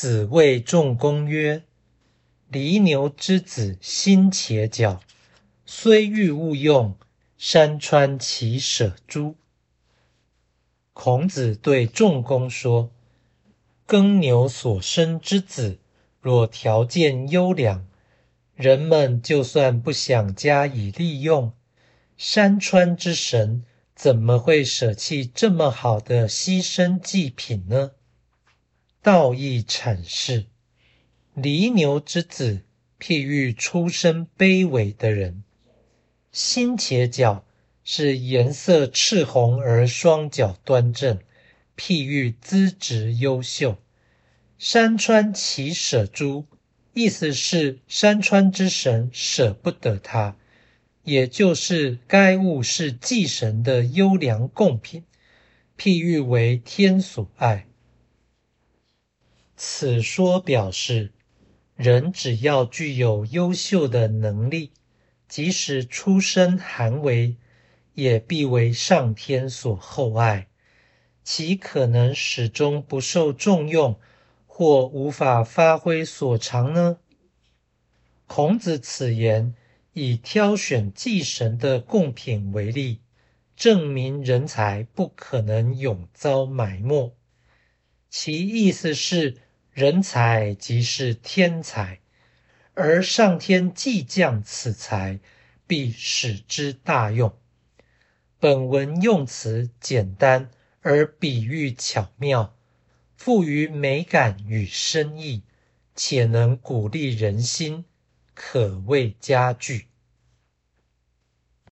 子谓仲弓曰：“犁牛之子，心且角，虽欲勿用，山川其舍诸？”孔子对仲弓说：“耕牛所生之子，若条件优良，人们就算不想加以利用，山川之神怎么会舍弃这么好的牺牲祭品呢？”道义阐释：犁牛之子，譬喻出身卑微的人；心且角是颜色赤红而双脚端正，譬喻资质优秀；山川其舍诸，意思是山川之神舍不得他，也就是该物是祭神的优良贡品，譬喻为天所爱。此说表示，人只要具有优秀的能力，即使出身寒微，也必为上天所厚爱，其可能始终不受重用，或无法发挥所长呢？孔子此言以挑选祭神的贡品为例，证明人才不可能永遭埋没。其意思是。人才即是天才，而上天既降此才，必使之大用。本文用词简单而比喻巧妙，富于美感与深意，且能鼓励人心，可谓佳句。